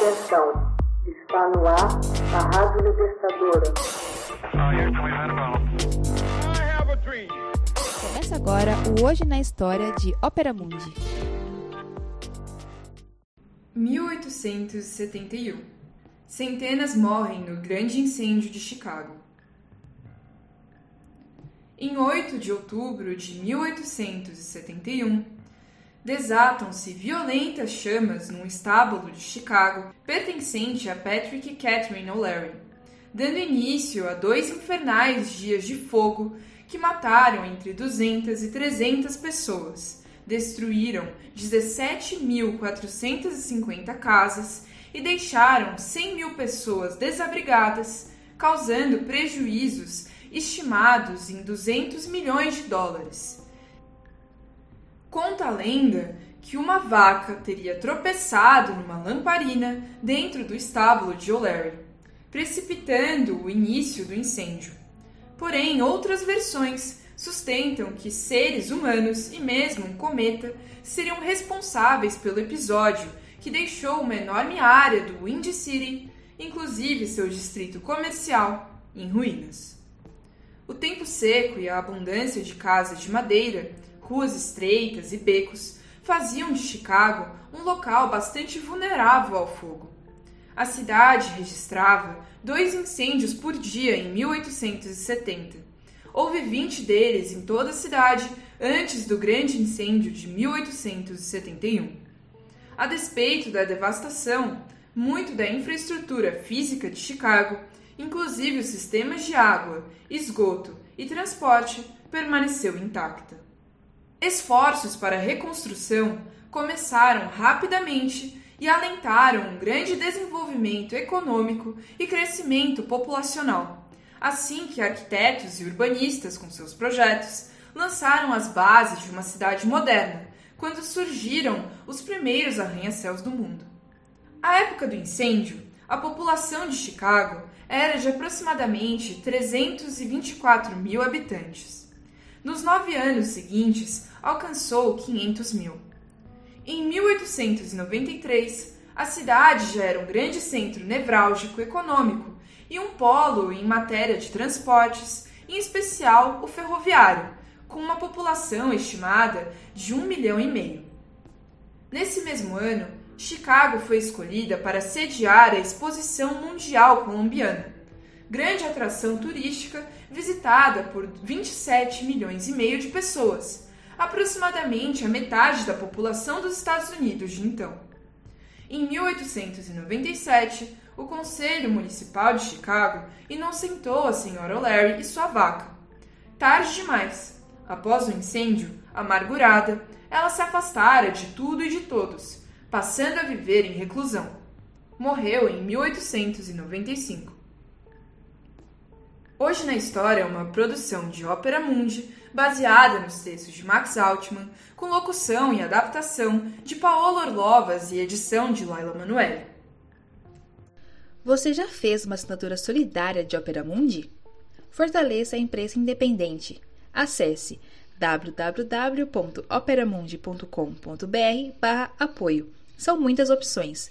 Atenção, está no ar a Rádio Libertadora. Começa agora o Hoje na História de Ópera Mundi. 1871. Centenas morrem no grande incêndio de Chicago. Em 8 de outubro de 1871, desatam-se violentas chamas num estábulo de Chicago pertencente a Patrick Catherine O'Leary, dando início a dois infernais dias de fogo que mataram entre 200 e 300 pessoas, destruíram 17.450 casas e deixaram 100 mil pessoas desabrigadas, causando prejuízos estimados em 200 milhões de dólares Conta a lenda que uma vaca teria tropeçado numa lamparina dentro do estábulo de O'Leary, precipitando o início do incêndio. Porém, outras versões sustentam que seres humanos e mesmo um cometa seriam responsáveis pelo episódio que deixou uma enorme área do Windy City, inclusive seu distrito comercial, em ruínas. O tempo seco e a abundância de casas de madeira ruas estreitas e becos faziam de Chicago um local bastante vulnerável ao fogo. A cidade registrava dois incêndios por dia em 1870. Houve 20 deles em toda a cidade antes do grande incêndio de 1871. A despeito da devastação, muito da infraestrutura física de Chicago, inclusive os sistemas de água, esgoto e transporte, permaneceu intacta. Esforços para a reconstrução começaram rapidamente e alentaram um grande desenvolvimento econômico e crescimento populacional. Assim que arquitetos e urbanistas, com seus projetos, lançaram as bases de uma cidade moderna, quando surgiram os primeiros arranha-céus do mundo. À época do incêndio, a população de Chicago era de aproximadamente 324 mil habitantes. Nos nove anos seguintes, alcançou 500 mil. Em 1893, a cidade já era um grande centro nevrálgico econômico e um polo em matéria de transportes, em especial o ferroviário, com uma população estimada de um milhão e meio. Nesse mesmo ano, Chicago foi escolhida para sediar a Exposição Mundial Colombiana, grande atração turística visitada por 27 milhões e meio de pessoas, aproximadamente a metade da população dos Estados Unidos de então. Em 1897, o Conselho Municipal de Chicago inocentou a senhora O'Leary e sua vaca. Tarde demais. Após o incêndio, amargurada, ela se afastara de tudo e de todos, passando a viver em reclusão. Morreu em 1895. Hoje na História é uma produção de Ópera Mundi, baseada nos textos de Max Altman, com locução e adaptação de Paola Orlovas e edição de Laila Manoeli. Você já fez uma assinatura solidária de Ópera Mundi? Fortaleça a imprensa independente. Acesse www.operamundi.com.br/apoio. São muitas opções.